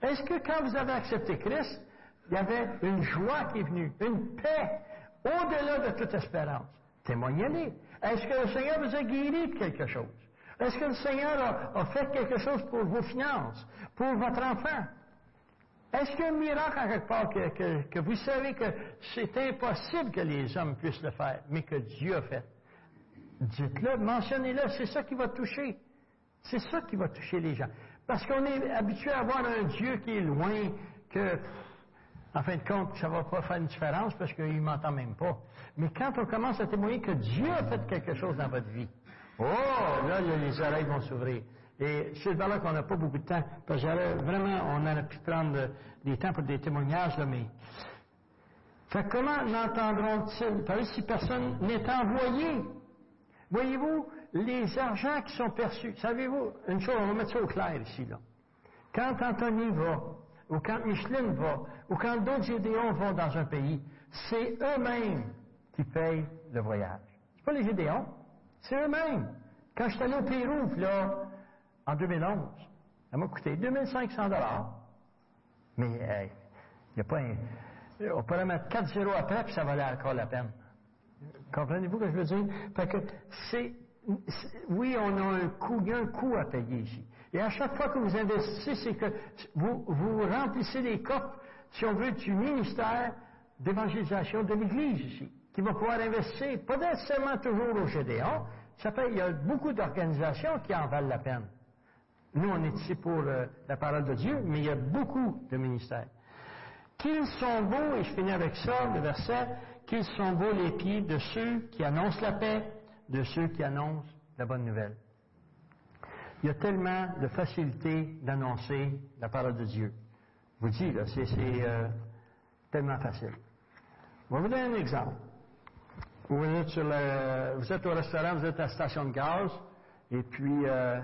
Est-ce que quand vous avez accepté Christ, il y avait une joie qui est venue, une paix au-delà de toute espérance? Témoignez-les. Est-ce que le Seigneur vous a guéri de quelque chose? Est-ce que le Seigneur a fait quelque chose pour vos finances, pour votre enfant? Est-ce qu'il y a un miracle quelque part que, vous savez que c'est impossible que les hommes puissent le faire, mais que Dieu a fait? Dites-le, mentionnez-le, c'est ça qui va toucher. C'est ça qui va toucher les gens. Parce qu'on est habitué à voir un Dieu qui est loin, que, en fin de compte, ça ne va pas faire une différence parce qu'il ne m'entend même pas. Mais quand on commence à témoigner que Dieu a fait quelque chose dans votre vie, oh, là, les oreilles vont s'ouvrir. Et c'est là qu'on n'a pas beaucoup de temps, parce que vraiment, on aurait pu prendre des temps pour des témoignages, là, mais. Fait comment n'entendront-ils? Parler si personne n'est envoyé? Voyez-vous, les argents qui sont perçus, savez-vous, une chose, on va mettre ça au clair ici, là. Quand Anthony va, ou quand Micheline va, ou quand d'autres Gédéons vont dans un pays, c'est eux-mêmes qui payent le voyage. C'est pas les Gédéons, c'est eux-mêmes. Quand je suis allé au Pérou, là, en 2011. Ça m'a coûté 2500 dollars. Mais il n'y a pas un... On pourrait mettre 4 zéros après, puis ça valait encore la peine. Comprenez-vous ce que je veux dire? Parce que c'est... Oui, on a un coût, il y a un coût à payer ici. Et à chaque fois que vous investissez, c'est que vous, vous remplissez les coffres, si on veut, du ministère d'évangélisation de l'Église ici, qui va pouvoir investir, pas nécessairement toujours au Gédéon, ça fait, il y a beaucoup d'organisations qui en valent la peine. Nous, on est ici pour euh, la parole de Dieu, mais il y a beaucoup de ministères. Qu'ils sont beaux, et je finis avec ça, le verset, qu'ils sont beaux les pieds de ceux qui annoncent la paix, de ceux qui annoncent la bonne nouvelle. Il y a tellement de facilité d'annoncer la parole de Dieu. Je vous dis, là, c'est, euh, tellement facile. Je vais vous donner un exemple. Vous êtes, au restaurant, vous êtes à la station de gaz, et puis euh,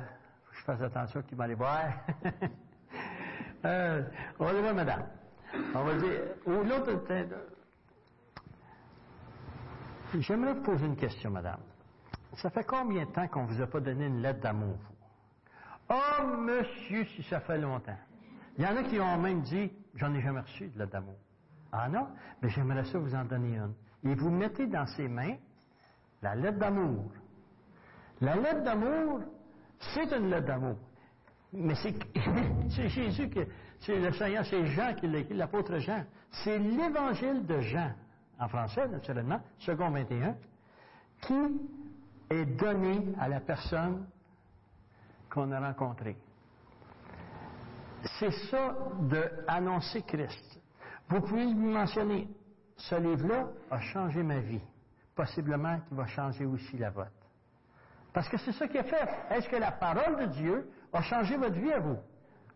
je fasse attention qu'il m'allait voir. *laughs* euh, on va dire, madame. On va dire, l'autre, j'aimerais vous poser une question, madame. Ça fait combien de temps qu'on vous a pas donné une lettre d'amour, vous? Oh, monsieur, si ça fait longtemps. Il y en a qui ont même dit, j'en ai jamais reçu de lettre d'amour. Ah non? Mais j'aimerais ça vous en donner une. Et vous mettez dans ses mains la lettre d'amour. La lettre d'amour, c'est une lettre d'amour. Mais c'est *laughs* Jésus que c'est le Seigneur, c'est Jean qui l'a écrit, l'apôtre Jean. C'est l'évangile de Jean, en français naturellement, second 21, qui est donné à la personne qu'on a rencontrée. C'est ça d'annoncer Christ. Vous pouvez lui mentionner, ce livre-là a changé ma vie. Possiblement qu'il va changer aussi la vôtre. Parce que c'est ça qui est fait. Est-ce que la parole de Dieu a changé votre vie à vous?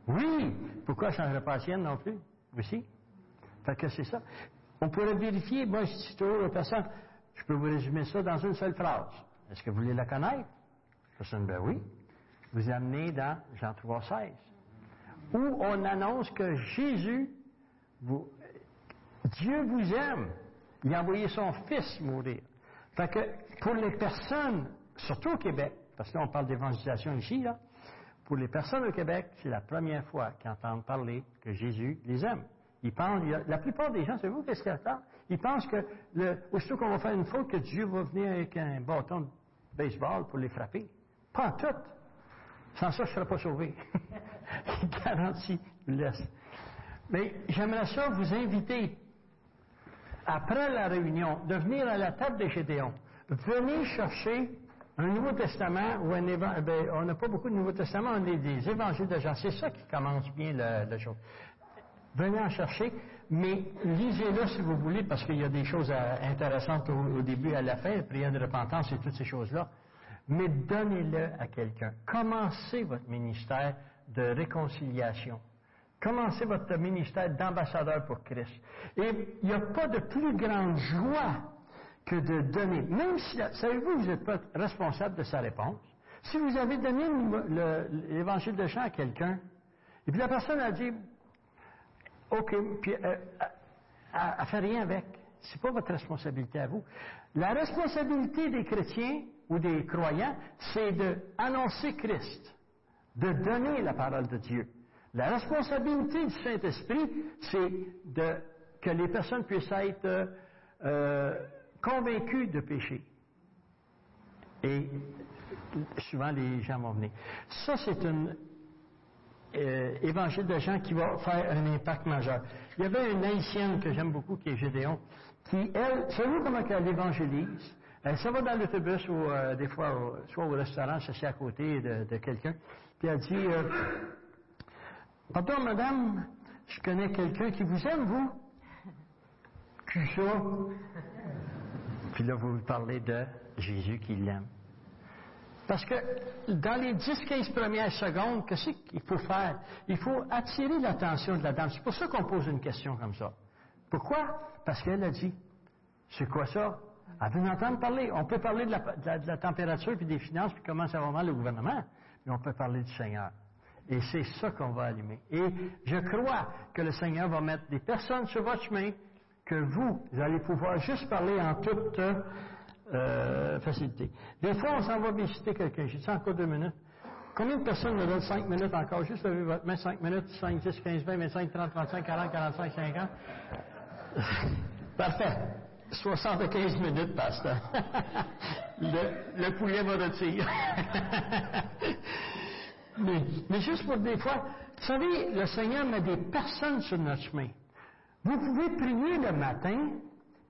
Oui. Pourquoi ne changerait pas la sienne non plus? Aussi. Fait que c'est ça. On pourrait vérifier, moi, je dis toujours aux personnes, je peux vous résumer ça dans une seule phrase. Est-ce que vous voulez la connaître? Personne, ben oui. Vous amenez dans Jean 3, 16, où on annonce que Jésus, Dieu vous aime. Il a envoyé son Fils mourir. Fait que pour les personnes, surtout au Québec, parce que là on parle d'évangélisation ici, pour les personnes au Québec, c'est la première fois qu'ils entendent parler que Jésus les aime. Ils pensent, la plupart des gens, savez-vous qu'est-ce qu'ils attendent? Ils pensent que, le, aussitôt qu'on va faire une faute, que Dieu va venir avec un bâton de baseball pour les frapper. Pas en tout. Sans ça, je ne serais pas sauvé. *laughs* Il garantit, vous laisse. Mais j'aimerais ça vous inviter, après la réunion, de venir à la table de Gédéon. Venez chercher un Nouveau Testament ou évangile. Ben, on n'a pas beaucoup de Nouveau Testament, on a des évangiles de Jean. C'est ça qui commence bien la, chose. Venez en chercher, mais lisez-le si vous voulez, parce qu'il y a des choses euh, intéressantes au, début et à la fin, prière de repentance et toutes ces choses-là. Mais donnez-le à quelqu'un. Commencez votre ministère de réconciliation. Commencez votre ministère d'ambassadeur pour Christ. Et il n'y a pas de plus grande joie que de donner. Même si, savez-vous, vous n'êtes pas responsable de sa réponse. Si vous avez donné l'évangile de Jean à quelqu'un, et puis la personne a dit, OK, puis euh, ne fait rien avec. Ce n'est pas votre responsabilité à vous. La responsabilité des chrétiens ou des croyants, c'est d'annoncer Christ, de donner la parole de Dieu. La responsabilité du Saint-Esprit, c'est de, que les personnes puissent être euh, convaincues de péché. Et souvent, les gens vont venir. Ça, c'est un euh, évangile de Jean qui va faire un impact majeur. Il y avait une haïtienne que j'aime beaucoup, qui est Gédéon, qui, elle, savez-vous comment elle évangélise? Elle s'en va dans l'autobus ou euh, des fois, soit au restaurant, s'assied à côté de, quelqu'un, puis elle dit euh, Pardon, madame, je connais quelqu'un qui vous aime, vous Qui Puis là, vous parlez de Jésus qui l'aime. Parce que dans les 10-15 premières secondes, qu'est-ce qu'il faut faire? Il faut attirer l'attention de la dame. C'est pour ça qu'on pose une question comme ça. Pourquoi? Parce qu'elle a dit, c'est quoi ça? Elle veut entendre parler. On peut parler de la, température puis des finances puis comment ça va mal le gouvernement, mais on peut parler du Seigneur. Et c'est ça qu'on va allumer. Et je crois que le Seigneur va mettre des personnes sur votre chemin que vous, allez pouvoir juste parler en toute euh, facilité. Des fois, on s'en va visiter quelqu'un. J'ai dit encore deux minutes. Combien de personnes me donnent cinq minutes encore? Juste lever votre main, cinq minutes, cinq, dix, quinze, vingt, vingt-cinq, trente, trente-cinq, quarante, quarante-cinq, cinquante. *laughs* Parfait. 75 minutes, pasteur. *laughs* le, le poulet va retirer. *laughs* mais, mais juste pour des fois, vous savez, le Seigneur met des personnes sur notre chemin. Vous pouvez prier le matin,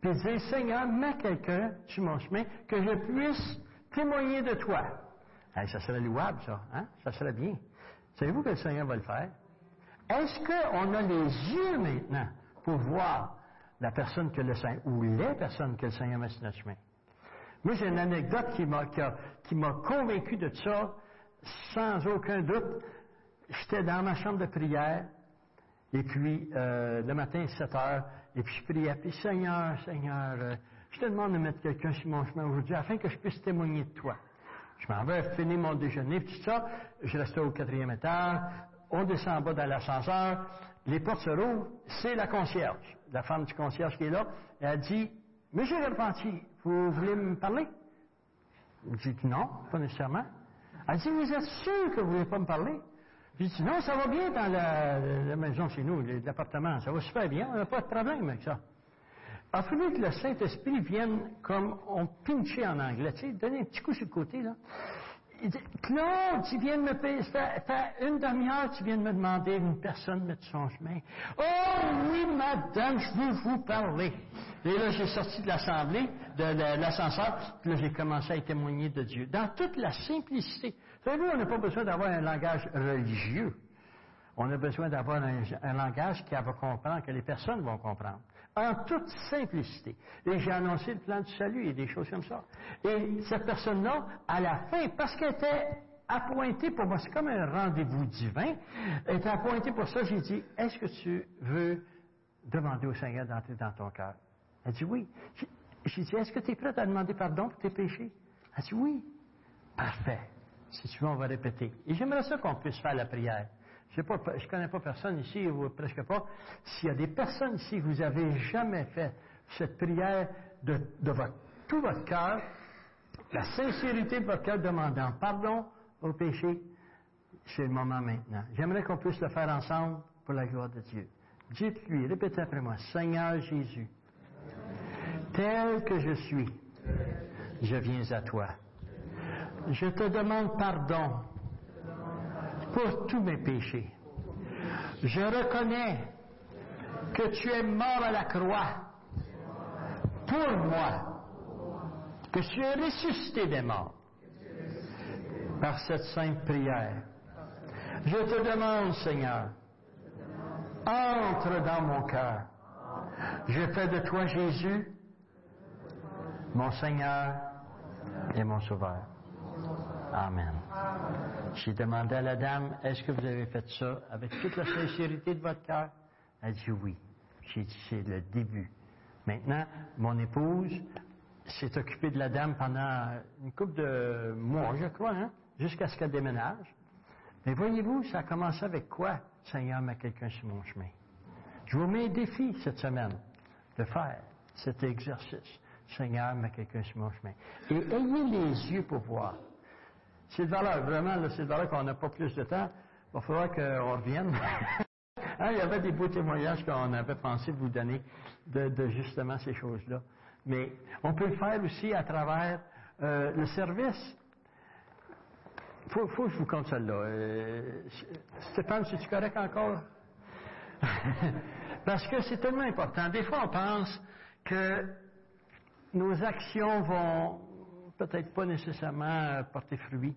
puis dire, Seigneur, mets quelqu'un sur mon chemin que je puisse témoigner de toi. ça serait louable, ça. Hein? Ça serait bien. Savez-vous que le Seigneur va le faire? Est-ce qu'on a les yeux maintenant pour voir la personne que le Seigneur, ou les personnes que le Seigneur met sur notre chemin? Moi, j'ai une anecdote qui m'a, qui, m'a convaincu de ça, sans aucun doute. J'étais dans ma chambre de prière, et puis euh, le matin, 7 heures, et puis je priais, puis Seigneur, Seigneur, euh, je te demande de mettre quelqu'un sur mon chemin aujourd'hui afin que je puisse témoigner de toi. Je m'en vais finir mon déjeuner, puis tout ça. Je restais au quatrième étage. On descend en bas dans l'ascenseur. Les portes se rouvrent. C'est la concierge, la femme du concierge qui est là. elle dit, Monsieur Repenti, vous voulez me parler? Je dis non, pas nécessairement. Elle dit, vous êtes sûr que vous ne voulez pas me parler? Je dis, non, ça va bien dans la, maison chez nous, l'appartement. Ça va super bien, on n'a pas de problème avec ça. Il que le Saint-Esprit vienne comme on pinchait en anglais, tu sais, donner un petit coup sur le côté, là. il dit, Claude, tu viens de me payer, une demi-heure, tu viens de me demander une personne mettre son chemin. Oh oui, madame, je veux vous parler. Et là, j'ai sorti de l'assemblée, de, l'ascenseur, puis là, j'ai commencé à témoigner de Dieu. Dans toute la simplicité. Vous savez, on n'a pas besoin d'avoir un langage religieux. On a besoin d'avoir un, langage qui va comprendre, que les personnes vont comprendre. En toute simplicité. Et j'ai annoncé le plan du salut et des choses comme ça. Et cette personne-là, à la fin, parce qu'elle était appointée pour moi, c'est comme un rendez-vous divin, elle était appointée pour ça, j'ai dit, est-ce que tu veux demander au Seigneur d'entrer dans ton cœur? Elle dit oui. J'ai dit, est-ce que tu es prête à demander pardon pour tes péchés? Elle dit oui. Parfait. Si tu veux, on va répéter. Et j'aimerais ça qu'on puisse faire la prière. Je ne connais pas personne ici, ou presque pas. S'il y a des personnes ici, vous n'avez jamais fait cette prière de, tout votre cœur, la sincérité de votre cœur demandant pardon au péché, c'est le moment maintenant. J'aimerais qu'on puisse le faire ensemble pour la gloire de Dieu. Dites-lui, répétez après moi, Seigneur Jésus, tel que je suis, je viens à toi. Je te demande pardon pour tous mes péchés. Je reconnais que tu es mort à la croix pour moi, que tu es ressuscité des morts par cette sainte prière. Je te demande, Seigneur, entre dans mon cœur. Je fais de toi, Jésus, mon Seigneur et mon Sauveur. Amen. J'ai demandé à la dame, est-ce que vous avez fait ça avec toute la sincérité de votre cœur? Elle dit oui. J'ai dit, c'est le début. Maintenant, mon épouse s'est occupée de la dame pendant une couple de mois, je crois, hein, jusqu'à ce qu'elle déménage. Mais voyez-vous, ça a commencé avec quoi? Seigneur, met quelqu'un sur mon chemin? Je vous mets un défi cette semaine de faire cet exercice. Seigneur, met quelqu'un sur mon chemin. Et ayez les yeux pour voir. C'est de valeur, vraiment, c'est de valeur qu'on n'a pas plus de temps. Il va falloir qu'on revienne. *laughs* Hein, il y avait des beaux témoignages qu'on avait pensé vous donner de, justement ces choses-là. Mais on peut le faire aussi à travers euh, le service. Il faut, que je vous compte celle-là. Euh, Stéphane, c'est-tu correct encore? *laughs* Parce que c'est tellement important. Des fois, on pense que nos actions vont peut-être pas nécessairement porter fruit.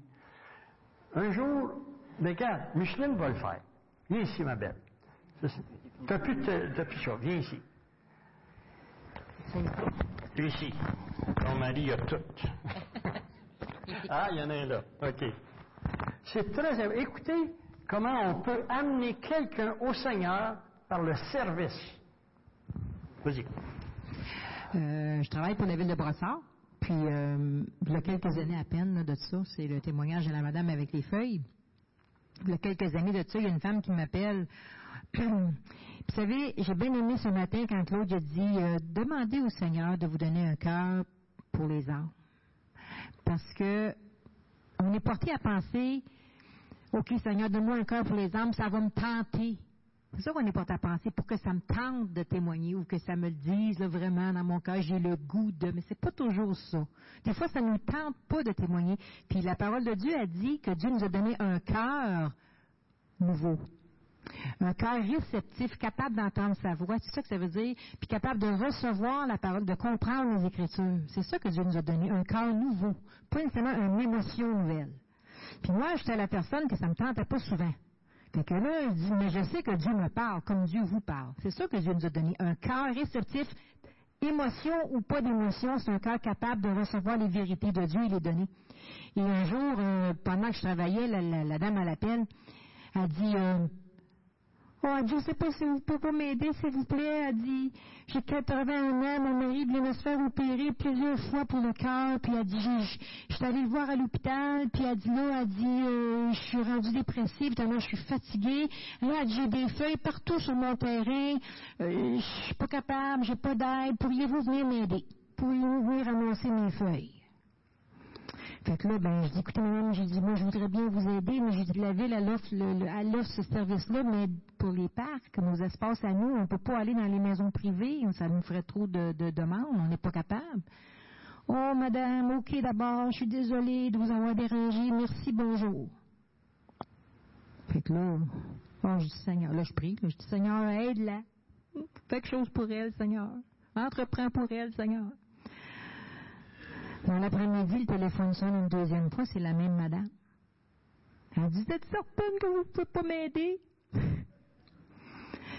Un jour, mais regarde, Micheline va le faire. Viens ici, ma belle. T'as plus, de, plus. Viens ici. Viens ici. Ton mari a tout. *laughs* ah, il y en a un là. OK. C'est très... Écoutez comment on peut amener quelqu'un au Seigneur par le service. Vas-y. Euh, je travaille pour la ville de Brossard. Puis, euh, il y a quelques années à peine de ça, c'est le témoignage de la madame avec les feuilles. Il y a quelques années de ça, il y a une femme qui m'appelle. *clears throat* vous savez, j'ai bien aimé ce matin quand Claude a dit euh, demandez au Seigneur de vous donner un cœur pour les âmes. Parce que on est porté à penser OK, Seigneur, donne-moi un cœur pour les âmes, ça va me tenter. C'est ça qu'on est porté à penser pour que ça me tente de témoigner ou que ça me le dise vraiment dans mon cœur, j'ai le goût de. Mais c'est pas toujours ça. Des fois, ça ne nous tente pas de témoigner. Puis la parole de Dieu a dit que Dieu nous a donné un cœur nouveau. Un cœur réceptif, capable d'entendre sa voix, c'est ça que ça veut dire, puis capable de recevoir la parole, de comprendre les Écritures. C'est ça que Dieu nous a donné, un cœur nouveau, pas nécessairement une émotion nouvelle. Puis moi, j'étais la personne que ça me tentait pas souvent. Fait que là, il dit, mais je sais que Dieu me parle comme Dieu vous parle. C'est ça que Dieu nous a donné. Un cœur réceptif, émotion ou pas d'émotion, c'est un cœur capable de recevoir les vérités de Dieu et les donner. Et un jour, euh, pendant que je travaillais, la, dame à la peine a dit, euh, Oh, je ne sais pas si vous pouvez m'aider, s'il vous plaît. Elle dit, j'ai 81 ans, mon mari vient de se faire opérer plusieurs fois pour le cœur, puis elle dit, je suis allée le voir à l'hôpital, puis elle dit là, elle dit, euh, je suis rendue dépressive, tellement je suis fatiguée. Là, elle dit, j'ai des feuilles partout sur mon terrain, euh, je suis pas capable, j'ai pas d'aide, pourriez-vous venir m'aider? Pourriez-vous venir annoncer mes feuilles? Fait que là, ben, je dis, écoutez, madame, j'ai dit, moi, je voudrais bien vous aider, mais j'ai dit, la ville, elle offre, le, ce service-là, mais pour les parcs, nos espaces à nous, on ne peut pas aller dans les maisons privées, ça nous ferait trop de, demandes, on n'est pas capable. Oh, madame, ok, d'abord, je suis désolée de vous avoir dérangé. Merci, bonjour. Fait que là, oh, je dis, Seigneur, là, je prie, je dis, Seigneur, aide-la. Fais quelque chose pour elle, Seigneur. Entreprends pour elle, Seigneur. Dans l'après-midi, le téléphone sonne une deuxième fois, c'est la même madame. Elle dit, êtes certaine que vous ne pouvez pas m'aider? *laughs*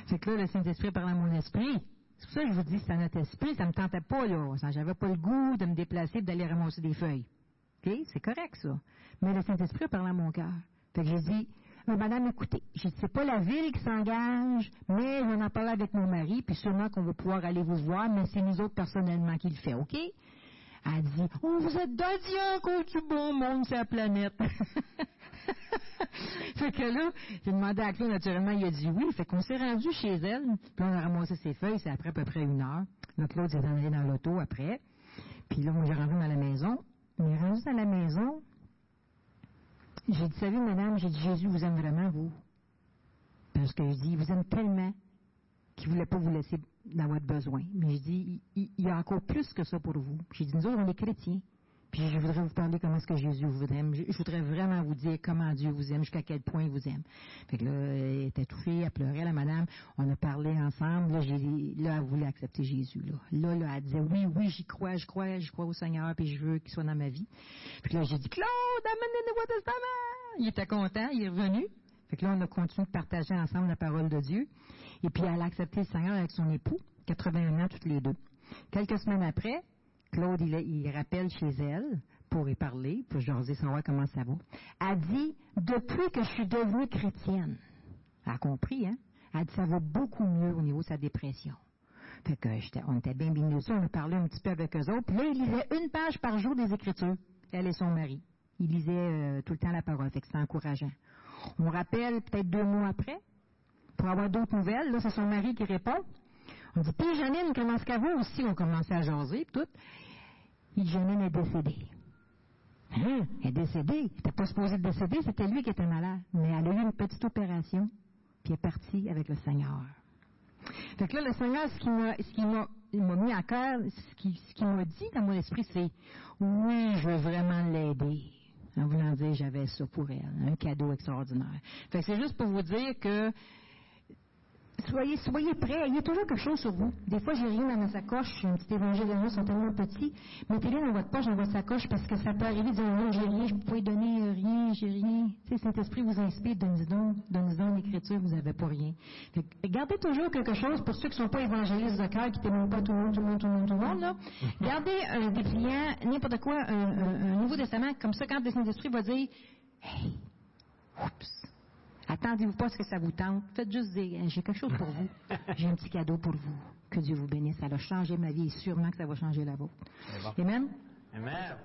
fait que là, le Saint-Esprit parle à mon esprit. C'est pour ça que je vous dis, c'est à notre esprit, ça me tentait pas, là. J'avais pas le goût de me déplacer, d'aller ramasser des feuilles. OK? C'est correct, ça. Mais le Saint-Esprit parle à mon cœur. Fait que j'ai dit, mais madame, écoutez, je sais pas la ville qui s'engage, mais on en parle avec mon mari, puis sûrement qu'on va pouvoir aller vous voir, mais c'est nous autres personnellement qui le fait, OK? Elle dit, oh, vous êtes qu'on du bon monde sur la planète. *laughs* fait que là, j'ai demandé à Claude, naturellement, il a dit oui. Fait qu'on s'est rendu chez elle, puis on a ramassé ses feuilles, c'est après à peu près une heure. Là, Claude s'est allé dans l'auto après. Puis là, moi, j'ai rentré dans la maison. Mais rendu dans la maison, j'ai dit, salut madame, j'ai dit, Jésus vous aime vraiment, vous? Parce que je dis, il vous aime tellement qu'il ne voulait pas vous laisser dans votre besoin. Mais je dis, il, y a encore plus que ça pour vous. J'ai dit, nous autres, on est chrétiens. Puis je voudrais vous parler comment est-ce que Jésus vous aime. Je, voudrais vraiment vous dire comment Dieu vous aime, jusqu'à quel point il vous aime. Fait que là, elle était étouffée, elle pleurait, la madame. On a parlé ensemble. Là, j'ai, là elle voulait accepter Jésus. Là. là, là, elle disait, oui, oui, j'y crois, je crois, je crois au Seigneur, puis je veux qu'il soit dans ma vie. Puis là, j'ai dit, Claude, amène le Nouveau Testament! Il était content, il est revenu. Fait que là, on a continué de partager ensemble la parole de Dieu. Et puis, elle a accepté le Seigneur avec son époux, 81 ans toutes les deux. Quelques semaines après, Claude, il, rappelle chez elle pour y parler, pour jaser, savoir comment ça va. Elle dit, depuis que je suis devenue chrétienne, elle a compris, hein? Elle dit, ça va beaucoup mieux au niveau de sa dépression. Fait que on était bien dessus, on a parlé un petit peu avec eux autres. Puis là, il lisait une page par jour des Écritures, elle et son mari. Il lisait euh, tout le temps la parole, fait que c'était encourageant. On rappelle peut-être deux mois après, pour avoir d'autres nouvelles. Là, c'est son mari qui répond. On dit, puis Janine, comment est-ce qu'elle va? Aussi? On commençait à jaser, tout. Et Janine est décédée. Hein? Elle est décédée. Elle n'était pas supposée décéder, c'était lui qui était malade. Mais elle a eu une petite opération, puis elle est partie avec le Seigneur. Fait que là, le Seigneur, ce qui m'a, m'a, mis à cœur, ce qui, ce qui m'a dit dans mon esprit, c'est, oui, je veux vraiment l'aider en voulant dire j'avais ça pour elle, un cadeau extraordinaire. Fait c'est juste pour vous dire que soyez, soyez prêts, il y a toujours quelque chose sur vous. Des fois, j'ai rien dans ma sacoche, un petit évangile de sont tellement petits. Mettez-les dans votre poche, dans votre sacoche, parce que ça peut arriver de dire non, j'ai rien, je ne peux donner euh, rien, j'ai rien. Tu sais, Saint-Esprit vous inspire, donnez-nous donc, donnez donc l'écriture, vous n'avez pas rien. gardez toujours quelque chose pour ceux qui ne sont pas évangélistes de cœur, qui témoignent pas tout le monde, tout le monde, tout le monde, tout le monde, là. *laughs* Gardez un dépliant, n'importe quoi, un, Nouveau Testament, comme ça, quand le Saint-Esprit va dire, hey, oups, Attendez-vous pas à ce que ça vous tente. Faites juste dire, j'ai quelque chose pour vous. *laughs* J'ai un petit cadeau pour vous. Que Dieu vous bénisse. Ça a changé ma vie et sûrement que ça va changer la vôtre. Amen. Amen.